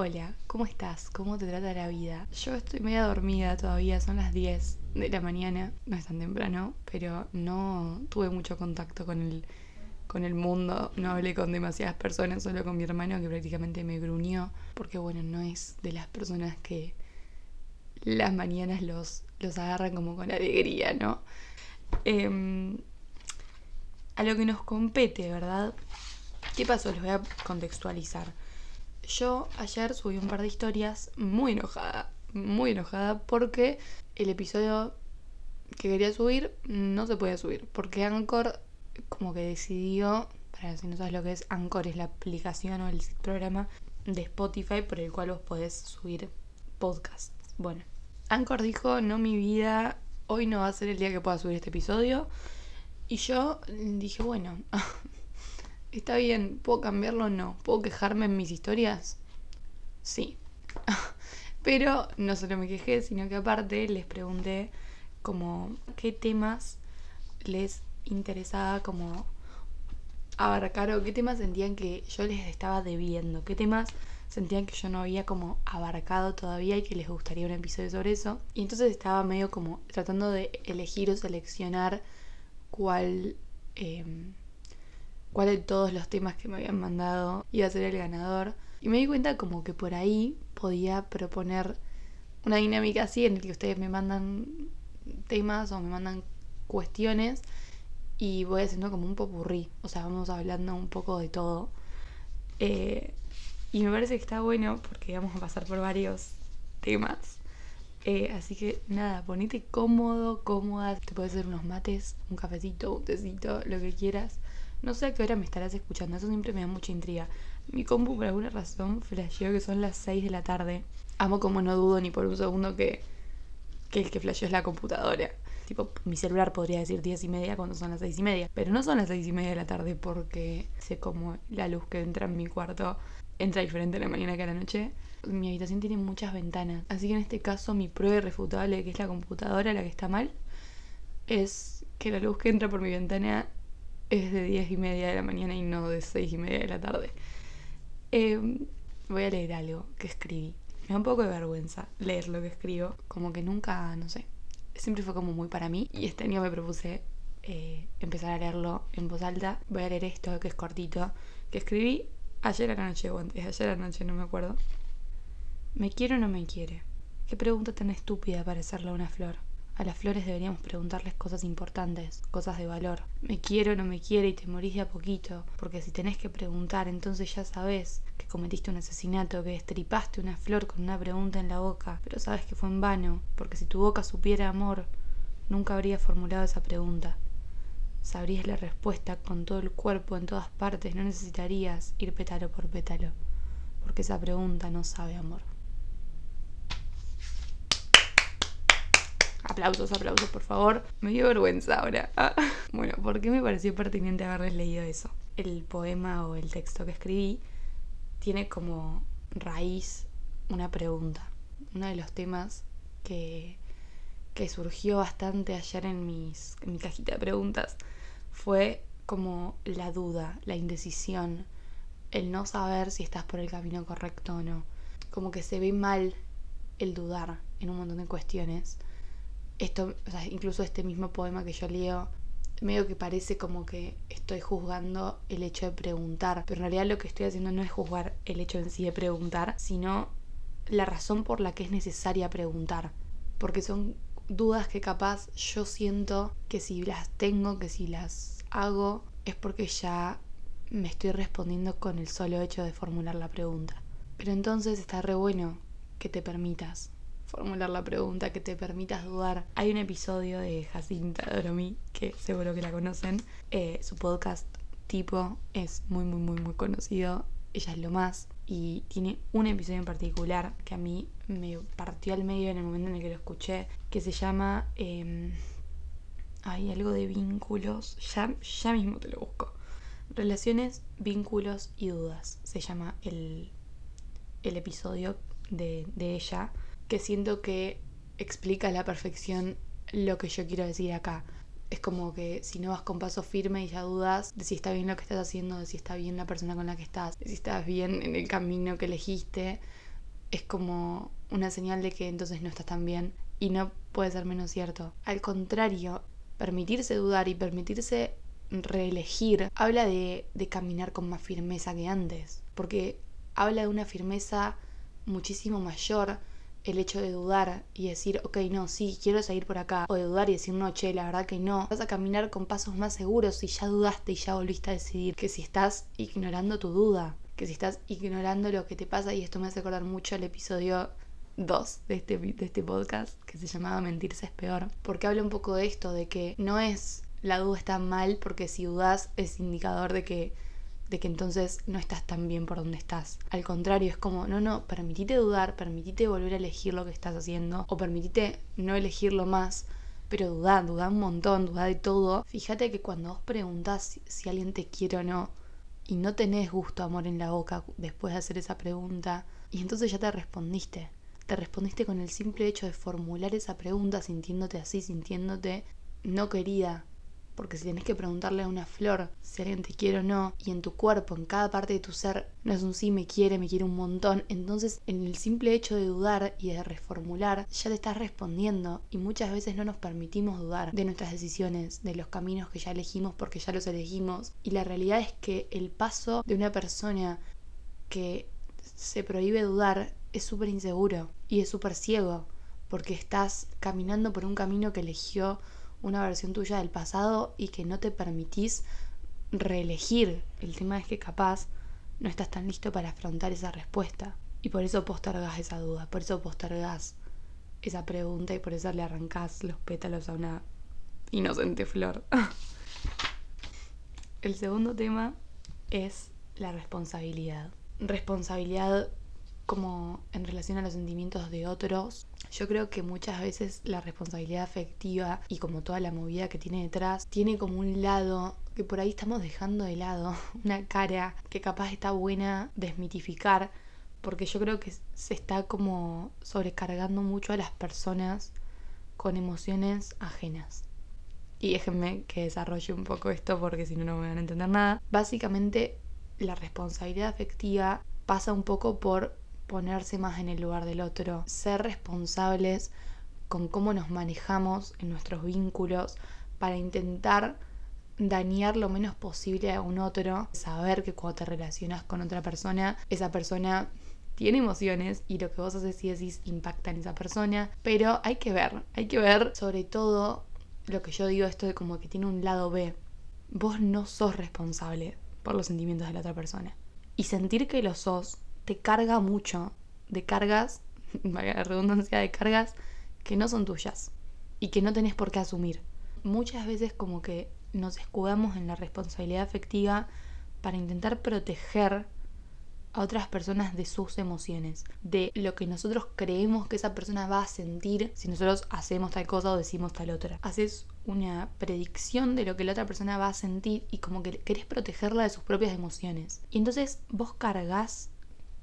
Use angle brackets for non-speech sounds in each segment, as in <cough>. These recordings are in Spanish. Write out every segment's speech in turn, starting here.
Hola, ¿cómo estás? ¿Cómo te trata la vida? Yo estoy media dormida todavía, son las 10 de la mañana, no es tan temprano, pero no tuve mucho contacto con el, con el mundo, no hablé con demasiadas personas, solo con mi hermano que prácticamente me gruñó, porque bueno, no es de las personas que las mañanas los, los agarran como con alegría, ¿no? Em, a lo que nos compete, ¿verdad? ¿Qué pasó? Les voy a contextualizar. Yo ayer subí un par de historias muy enojada, muy enojada porque el episodio que quería subir no se puede subir, porque Anchor como que decidió, para si no sabes lo que es, Anchor es la aplicación o el programa de Spotify por el cual vos podés subir podcasts. Bueno, Anchor dijo, no mi vida, hoy no va a ser el día que pueda subir este episodio. Y yo dije, bueno, <laughs> Está bien, ¿puedo cambiarlo? No. ¿Puedo quejarme en mis historias? Sí. <laughs> Pero no solo me quejé, sino que aparte les pregunté como qué temas les interesaba como abarcar o qué temas sentían que yo les estaba debiendo, qué temas sentían que yo no había como abarcado todavía y que les gustaría un episodio sobre eso. Y entonces estaba medio como tratando de elegir o seleccionar cuál... Em, cuál de todos los temas que me habían mandado iba a ser el ganador. Y me di cuenta como que por ahí podía proponer una dinámica así en la que ustedes me mandan temas o me mandan cuestiones y voy haciendo como un popurrí. O sea, vamos hablando un poco de todo. Eh, y me parece que está bueno porque vamos a pasar por varios temas. Eh, así que nada, ponete cómodo, cómoda. Te puedes hacer unos mates, un cafecito, un tecito, lo que quieras. No sé a qué hora me estarás escuchando, eso siempre me da mucha intriga. Mi compu por alguna razón flasheó que son las 6 de la tarde. Amo como no dudo ni por un segundo que, que el que flasheó es la computadora. Tipo, mi celular podría decir 10 y media cuando son las 6 y media. Pero no son las 6 y media de la tarde porque sé como la luz que entra en mi cuarto entra diferente en la mañana que a la noche. Mi habitación tiene muchas ventanas. Así que en este caso mi prueba irrefutable que es la computadora la que está mal es que la luz que entra por mi ventana es de 10 y media de la mañana y no de 6 y media de la tarde. Em, voy a leer algo que escribí. Me da un poco de vergüenza leer lo que escribo. Como que nunca, no sé, siempre fue como muy para mí. Y este año me propuse eh, empezar a leerlo en voz alta. Voy a leer esto que es cortito, que escribí ayer a la noche o antes, ayer a la noche, no me acuerdo. ¿Me quiere o no me quiere? Qué pregunta tan estúpida para hacerle a una flor. A las flores deberíamos preguntarles cosas importantes, cosas de valor. Me quiero o no me quiere y te morís de a poquito, porque si tenés que preguntar, entonces ya sabes que cometiste un asesinato, que destripaste una flor con una pregunta en la boca, pero sabes que fue en vano, porque si tu boca supiera amor, nunca habría formulado esa pregunta. Sabrías la respuesta con todo el cuerpo en todas partes, no necesitarías ir pétalo por pétalo, porque esa pregunta no sabe amor. Aplausos, aplausos, por favor. Me dio vergüenza ahora. Ah. <laughs> Bueno, ¿por qué me pareció pertinente haberles leído eso? El poema o el texto que escribí tiene como raíz una pregunta. Uno de los temas que, que surgió bastante ayer en, mis, en mi cajita de preguntas fue como la duda, la indecisión, el no saber si estás por el camino correcto o no. Como que se ve mal el dudar en un montón de cuestiones esto, o sea, incluso este mismo poema que yo leo, medio que parece como que estoy juzgando el hecho de preguntar, pero en realidad lo que estoy haciendo no es juzgar el hecho en sí de preguntar, sino la razón por la que es necesaria preguntar, porque son dudas que capaz yo siento que si las tengo, que si las hago, es porque ya me estoy respondiendo con el solo hecho de formular la pregunta. Pero entonces está re bueno que te permitas formular la pregunta, que te permitas dudar. Hay un episodio de Jacinta Doromí, que seguro que la conocen. Eh, su podcast tipo es muy, muy, muy, muy conocido. Ella es lo más. Y tiene un episodio en particular que a mí me partió al medio en el momento en el que lo escuché, que se llama... Hay algo de vínculos. Ya, ya mismo te lo busco. Relaciones, vínculos y dudas. Se llama el, el episodio de, de ella que siento que explica a la perfección lo que yo quiero decir acá. Es como que si no vas con paso firme y ya dudas de si está bien lo que estás haciendo, de si está bien la persona con la que estás, de si estás bien en el camino que elegiste, es como una señal de que entonces no estás tan bien y no puede ser menos cierto. Al contrario, permitirse dudar y permitirse reelegir habla de, de caminar con más firmeza que antes, porque habla de una firmeza muchísimo mayor el hecho de dudar y decir, ok, no, sí, quiero seguir por acá, o de dudar y decir, no, che, la verdad que no, vas a caminar con pasos más seguros si ya dudaste y ya volviste a decidir que si estás ignorando tu duda, que si estás ignorando lo que te pasa, y esto me hace acordar mucho al episodio 2 de este, de este podcast, que se llamaba Mentirse es peor, porque habla un poco de esto, de que no es la duda está mal porque si dudas es indicador de que de que entonces no estás tan bien por donde estás. Al contrario, es como, no, no, permitite dudar, permitite volver a elegir lo que estás haciendo o permitite no elegirlo más, pero dudá, dudá un montón, dudá de todo. Fíjate que cuando vos preguntás si, alguien te quiere o no y no tenés gusto, amor en la boca después de hacer esa pregunta, y entonces ya te respondiste. Te respondiste con el simple hecho de formular esa pregunta sintiéndote así, sintiéndote no querida, porque si tenés que preguntarle a una flor si alguien te quiere o no, y en tu cuerpo, en cada parte de tu ser, no es un sí, me quiere, me quiere un montón, entonces en el simple hecho de dudar y de reformular, ya te estás respondiendo y muchas veces no nos permitimos dudar de nuestras decisiones, de los caminos que ya elegimos porque ya los elegimos. Y la realidad es que el paso de una persona que se prohíbe dudar es súper inseguro y es súper ciego porque estás caminando por un camino que eligió una versión tuya del pasado y que no te permitís reelegir. El tema es que capaz no estás tan listo para afrontar esa respuesta. Y por eso postergás esa duda, por eso postergás esa pregunta y por eso le arrancás los pétalos a una inocente flor. <laughs> El segundo tema es la responsabilidad. Responsabilidad como en relación a los sentimientos de otros. Yo creo que muchas veces la responsabilidad afectiva y como toda la movida que tiene detrás, tiene como un lado que por ahí estamos dejando de lado, <laughs> una cara que capaz está buena desmitificar, porque yo creo que se está como sobrecargando mucho a las personas con emociones ajenas. Y déjenme que desarrolle un poco esto porque si no, no me van a entender nada. Básicamente, la responsabilidad afectiva pasa un poco por ponerse más en el lugar del otro, ser responsables con cómo nos manejamos en nuestros vínculos para intentar dañar lo menos posible a un otro, saber que cuando te relacionas con otra persona, esa persona tiene emociones y lo que vos haces y decís impacta en esa persona, pero hay que ver, hay que ver sobre todo lo que yo digo esto de como que tiene un lado B. Vos no sos responsable por los sentimientos de la otra persona. Y sentir que lo sos te carga mucho de cargas, <laughs> la redundancia de cargas, que no son tuyas y que no tenés por qué asumir. Muchas veces como que nos escudamos en la responsabilidad afectiva para intentar proteger a otras personas de sus emociones, de lo que nosotros creemos que esa persona va a sentir si nosotros hacemos tal cosa o decimos tal otra. Haces una predicción de lo que la otra persona va a sentir y como que querés protegerla de sus propias emociones. Y entonces vos cargas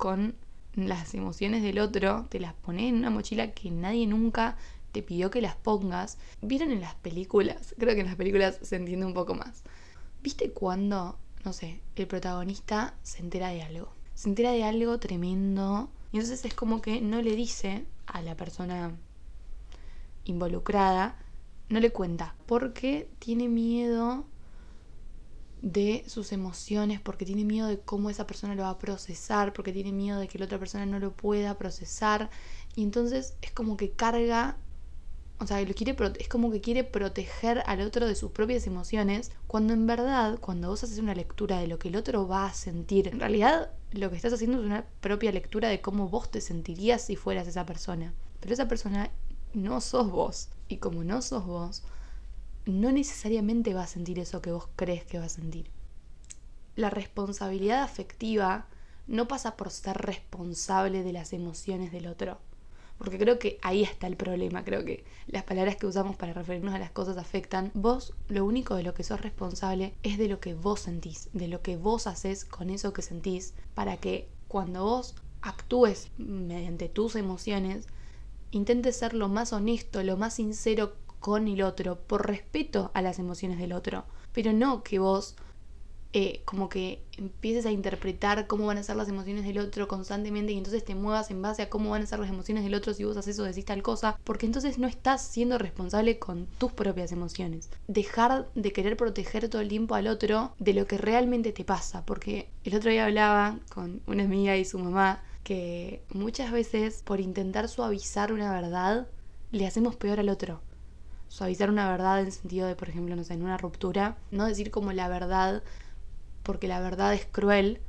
con las emociones del otro, te las pones en una mochila que nadie nunca te pidió que las pongas. ¿Vieron en las películas? <laughs> Creo que en las películas se entiende un poco más. ¿Viste cuando, no sé, el protagonista se entera de algo? Se entera de algo tremendo y entonces es como que no le dice a la persona involucrada, no le cuenta, porque tiene miedo de sus emociones, porque tiene miedo de cómo esa persona lo va a procesar, porque tiene miedo de que la otra persona no lo pueda procesar. Y entonces es como que carga, o sea, lo quiere, es como que quiere proteger al otro de sus propias emociones, cuando en verdad, cuando vos haces una lectura de lo que el otro va a sentir, en realidad lo que estás haciendo es una propia lectura de cómo vos te sentirías si fueras esa persona. Pero esa persona no sos vos. Y como no sos vos, no necesariamente va a sentir eso que vos crees que va a sentir. La responsabilidad afectiva no pasa por ser responsable de las emociones del otro. Porque creo que ahí está el problema. Creo que las palabras que usamos para referirnos a las cosas afectan. Vos lo único de lo que sos responsable es de lo que vos sentís, de lo que vos haces con eso que sentís, para que cuando vos actúes mediante tus emociones, intentes ser lo más honesto, lo más sincero con el otro, por respeto a las emociones del otro, pero no que vos eh, como que empieces a interpretar cómo van a ser las emociones del otro constantemente y entonces te muevas en base a cómo van a ser las emociones del otro si vos haces o decís tal cosa, porque entonces no estás siendo responsable con tus propias emociones. Dejar de querer proteger todo el tiempo al otro de lo que realmente te pasa, porque el otro día hablaba con una amiga y su mamá que muchas veces por intentar suavizar una verdad le hacemos peor al otro suavizar una verdad en sentido de, por ejemplo, no sé, en una ruptura, no decir como la verdad porque la verdad es cruel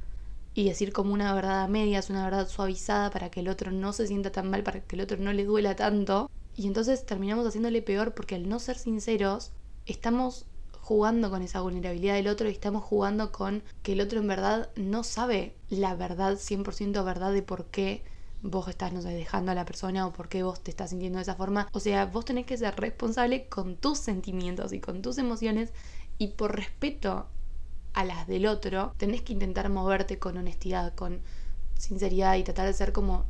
y decir como una verdad a medias, una verdad suavizada para que el otro no se sienta tan mal, para que el otro no le duela tanto. Y entonces terminamos haciéndole peor porque al no ser sinceros, estamos jugando con esa vulnerabilidad del otro y estamos jugando con que el otro en verdad no sabe la verdad, 100% verdad de por qué vos estás, no sé, dejando a la persona o por qué vos te estás sintiendo de esa forma. O sea, vos tenés que ser responsable con tus sentimientos y con tus emociones y por respeto a las del otro, tenés que intentar moverte con honestidad, con sinceridad y tratar de ser como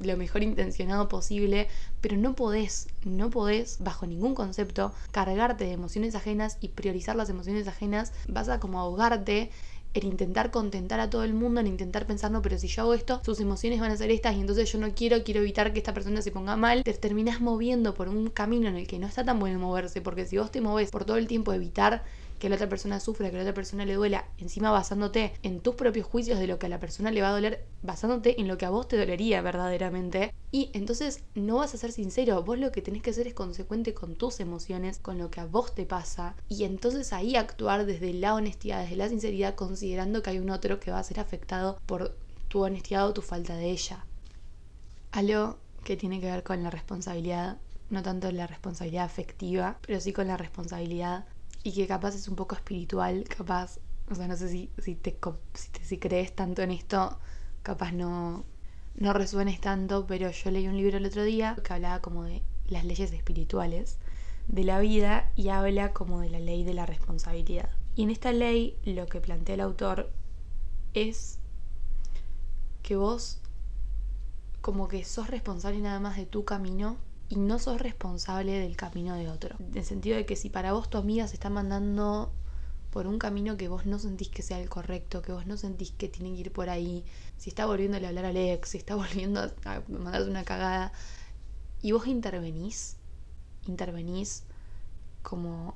lo mejor intencionado posible, pero no podés, no podés bajo ningún concepto cargarte de emociones ajenas y priorizar las emociones ajenas, vas a como ahogarte en intentar contentar a todo el mundo, en intentar pensar, no, pero si yo hago esto, sus emociones van a ser estas y entonces yo no quiero, quiero evitar que esta persona se ponga mal, te terminas moviendo por un camino en el que no está tan bueno moverse, porque si vos te moves por todo el tiempo evitar que la otra persona sufra, que la otra persona le duela, encima basándote en tus propios juicios de lo que a la persona le va a doler, basándote en lo que a vos te dolería verdaderamente. Y entonces no vas a ser sincero, vos lo que tenés que hacer es consecuente con tus emociones, con lo que a vos te pasa, y entonces ahí actuar desde la honestidad, desde la sinceridad, considerando que hay un otro que va a ser afectado por tu honestidad o tu falta de ella. Algo que tiene que ver con la responsabilidad, no tanto la responsabilidad afectiva, pero sí con la responsabilidad y que capaz es un poco espiritual, capaz, o sea, no sé si, si, te, si, crees tanto en esto, capaz no, no resuenes tanto, pero yo leí un libro el otro día que hablaba como de las leyes espirituales de la vida y habla como de la ley de la responsabilidad. Y en esta ley lo que plantea el autor es que vos como que sos responsable nada más de tu camino y no sos responsable del camino de otro. En el sentido de que si para vos tu amiga se está mandando por un camino que vos no sentís que sea el correcto, que vos no sentís que tiene que ir por ahí, si está volviendo a hablar a Alex, si está volviendo a mandarte una cagada, y vos intervenís, intervenís como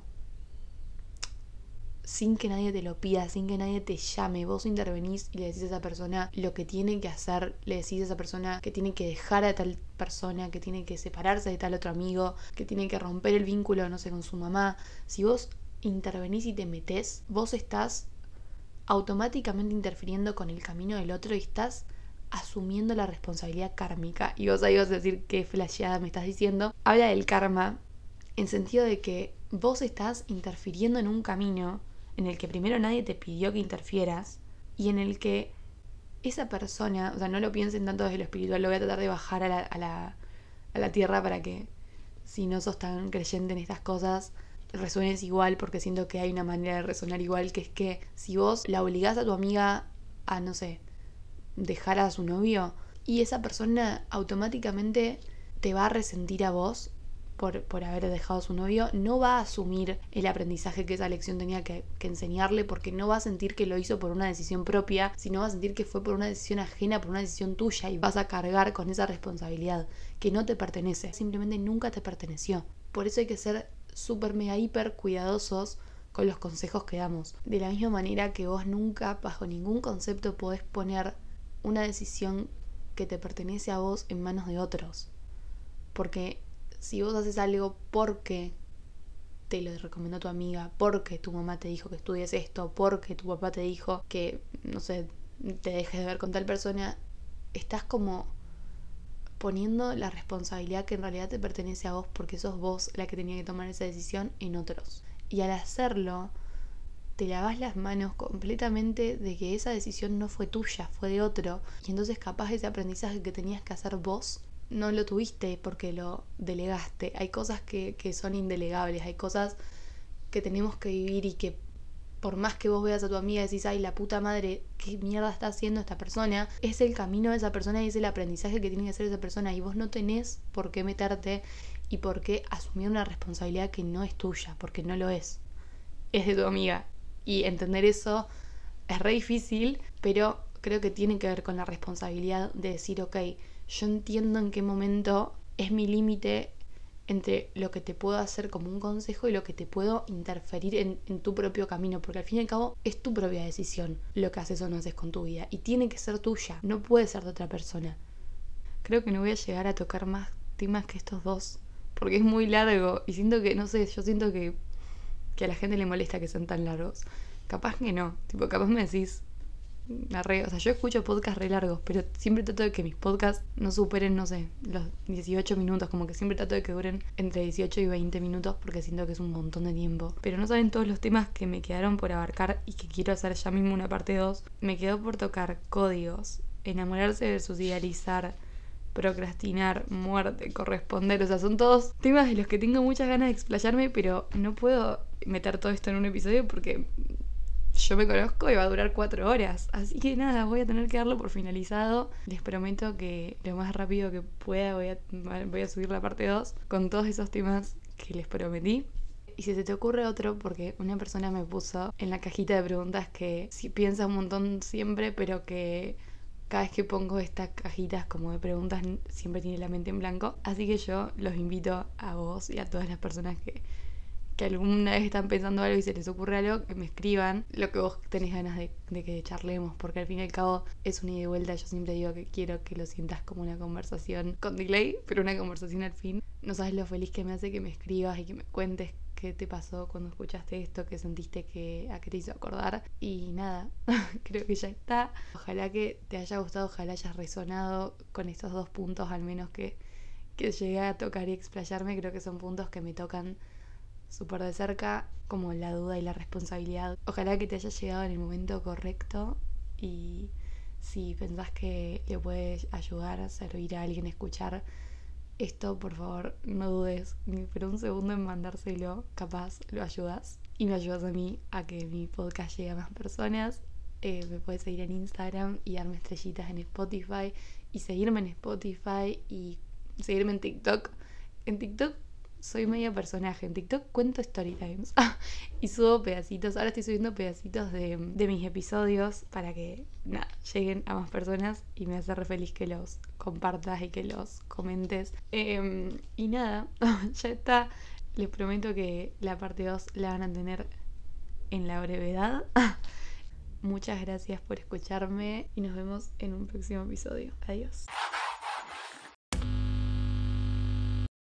sin que nadie te lo pida, sin que nadie te llame, vos intervenís y le decís a esa persona lo que tiene que hacer, le decís a esa persona que tiene que dejar a tal persona, que tiene que separarse de tal otro amigo, que tiene que romper el vínculo, no sé, con su mamá. Si vos intervenís y te metés, vos estás automáticamente interfiriendo con el camino del otro y estás asumiendo la responsabilidad kármica. Y vos ahí vas a decir qué flasheada me estás diciendo. Habla del karma en sentido de que vos estás interfiriendo en un camino en el que primero nadie te pidió que interfieras y en el que esa persona, o sea, no lo piensen tanto desde lo espiritual, lo voy a tratar de bajar a la, a la, a la tierra para que si no sos tan creyente en estas cosas, resuenes igual, porque siento que hay una manera de resonar igual, que es que si vos la obligás a tu amiga a, no sé, dejar a su novio, y esa persona automáticamente te va a resentir a vos por, haber dejado a su novio, no va a asumir el aprendizaje que esa lección tenía que, que, enseñarle porque no va a sentir que lo hizo por una decisión propia, sino va a sentir que fue por una decisión ajena, por una decisión tuya y vas a cargar con esa responsabilidad que no te pertenece, simplemente nunca te perteneció. Por eso hay que ser súper mega hiper cuidadosos con los consejos que damos. De la misma manera que vos nunca, bajo ningún concepto, podés poner una decisión que te pertenece a vos en manos de otros. Porque si vos haces algo porque te lo recomendó tu amiga, porque tu mamá te dijo que estudies esto, porque tu papá te dijo que, no sé, te dejes de ver con tal persona, estás como poniendo la responsabilidad que en realidad te pertenece a vos porque sos vos la que tenía que tomar esa decisión en otros. Y al hacerlo, te lavas las manos completamente de que esa decisión no fue tuya, fue de otro. Y entonces capaz ese aprendizaje que tenías que hacer vos no lo tuviste porque lo delegaste. Hay cosas que, que, son indelegables, hay cosas que tenemos que vivir y que por más que vos veas a tu amiga y decís, ay, la puta madre, ¿qué mierda está haciendo esta persona? Es el camino de esa persona y es el aprendizaje que tiene que hacer esa persona y vos no tenés por qué meterte y por qué asumir una responsabilidad que no es tuya, porque no lo es. Es de tu amiga. Y entender eso Es re difícil, pero creo que tiene que ver con la responsabilidad de decir, ok, yo entiendo en qué momento es mi límite entre lo que te puedo hacer como un consejo y lo que te puedo interferir en, tu propio camino, porque al fin y al cabo es tu propia decisión lo que haces o no haces con tu vida y tiene que ser tuya, no puede ser de otra persona. Creo que no voy a llegar a tocar más temas que estos dos, porque es muy largo y siento que, no sé, yo siento que, que a la gente le molesta que sean tan largos. Capaz que no, tipo, capaz me decís, o sea, yo escucho podcasts re largos, pero siempre trato de que mis podcasts no superen, no sé, los 18 minutos, como que siempre trato de que duren entre 18 y 20 minutos porque siento que es un montón de tiempo. Pero no saben todos los temas que me quedaron por abarcar y que quiero hacer ya mismo una parte 2. Me quedó por tocar códigos, enamorarse versus idealizar, procrastinar, muerte, corresponder. O sea, son todos temas de los que tengo muchas ganas de explayarme, pero no puedo meter todo esto en un episodio porque yo me conozco y va a durar cuatro horas. Así que nada, voy a tener que darlo por finalizado. Les prometo que lo más rápido que pueda voy a, voy a subir la parte 2 con todos esos temas que les prometí. Y si se te ocurre otro, porque una persona me puso en la cajita de preguntas que si piensa un montón siempre, pero que cada vez que pongo estas cajitas como de preguntas siempre tiene la mente en blanco. Así que yo los invito a vos y a todas las personas que que alguna vez están pensando algo y se les ocurre algo, que me escriban lo que vos tenés ganas de, que charlemos, porque al fin y al cabo es una ida y vuelta. Yo siempre digo que quiero que lo sientas como una conversación con delay, pero una conversación al fin. No sabes lo feliz que me hace que me escribas y que me cuentes qué te pasó cuando escuchaste esto, qué sentiste que a qué te hizo acordar. Y nada, <laughs> creo que ya está. Ojalá que te haya gustado, ojalá hayas resonado con estos dos puntos al menos que, que llegué a tocar y explayarme. Creo que son puntos que me tocan súper de cerca, como la duda y la responsabilidad. Ojalá que te haya llegado en el momento correcto y si pensás que le puedes ayudar a servir a alguien escuchar esto, por favor, no dudes ni por un segundo en mandárselo, capaz lo ayudas y me ayudas a mí a que mi podcast llegue a más personas. Eh, me puedes seguir en Instagram y darme estrellitas en Spotify y seguirme en Spotify y seguirme en TikTok. En TikTok soy medio personaje. En TikTok cuento story times <laughs> y subo pedacitos. Ahora estoy subiendo pedacitos de, mis episodios para que nada, lleguen a más personas y me hace re feliz que los compartas y que los comentes. Em, y nada, <laughs> ya está. Les prometo que la parte 2 la van a tener en la brevedad. <laughs> Muchas gracias por escucharme y nos vemos en un próximo episodio. Adiós.